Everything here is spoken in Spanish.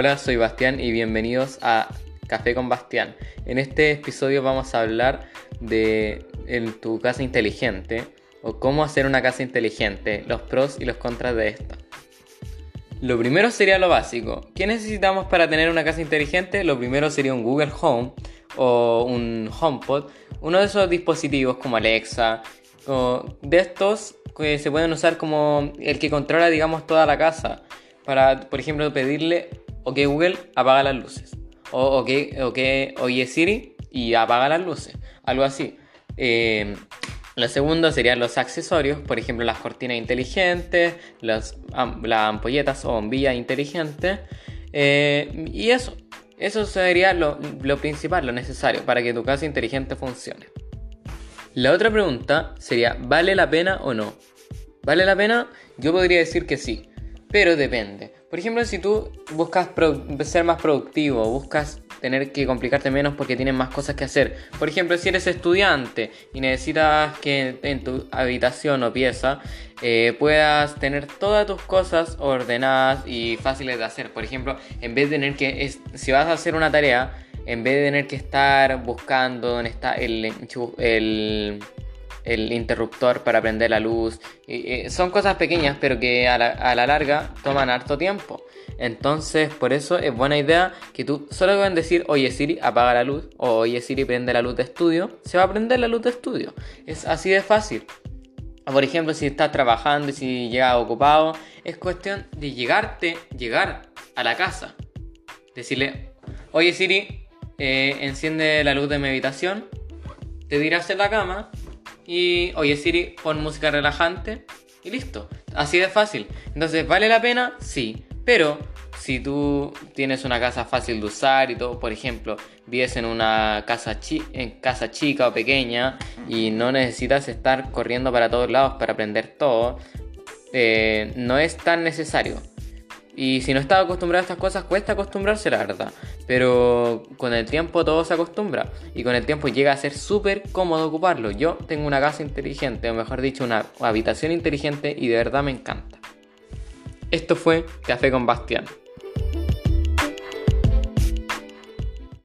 Hola, soy Bastián y bienvenidos a Café con Bastián. En este episodio vamos a hablar de tu casa inteligente o cómo hacer una casa inteligente, los pros y los contras de esta. Lo primero sería lo básico. ¿Qué necesitamos para tener una casa inteligente? Lo primero sería un Google Home o un HomePod, uno de esos dispositivos como Alexa, de estos que se pueden usar como el que controla, digamos, toda la casa. Para, por ejemplo, pedirle, ok Google, apaga las luces. O ok, okay oye Siri y apaga las luces. Algo así. Eh, lo segundo serían los accesorios, por ejemplo las cortinas inteligentes, las, ampolletas o bombillas inteligentes. Eh, y eso, eso sería lo, lo principal, lo necesario para que tu casa inteligente funcione. La otra pregunta sería, ¿vale la pena o no? ¿Vale la pena? Yo podría decir que sí, pero depende. Por ejemplo, si tú buscas ser más productivo, buscas tener que complicarte menos porque tienes más cosas que hacer. Por ejemplo, si eres estudiante y necesitas que en tu habitación o pieza eh, puedas tener todas tus cosas ordenadas y fáciles de hacer. Por ejemplo, en vez de tener que, si vas a hacer una tarea, en vez de tener que estar buscando dónde está el, el, el interruptor para prender la luz, son cosas pequeñas pero que a la, larga toman harto tiempo. Entonces, por eso es buena idea que tú solo pueden decir, oye Siri, apaga la luz, o oye Siri, prende la luz de estudio, se va a prender la luz de estudio. Es así de fácil. Por ejemplo, si estás trabajando y si llegas ocupado, es cuestión de llegarte, llegar a la casa. Decirle, oye Siri, eh, enciende la luz de mi habitación, te dirás en la cama y, oye Siri, pon música relajante y listo. Así de fácil. Entonces, ¿vale la pena? Sí. Pero si tú tienes una casa fácil de usar y todo, por ejemplo, vives en una casa, en casa chica o pequeña y no necesitas estar corriendo para todos lados para aprender todo, eh, no es tan necesario. Y si no estás acostumbrado a estas cosas, cuesta acostumbrarse, la verdad. Pero con el tiempo todo se acostumbra. Y con el tiempo llega a ser súper cómodo ocuparlo. Yo tengo una casa inteligente, o mejor dicho, una habitación inteligente y de verdad me encanta. Esto fue Café con Bastián.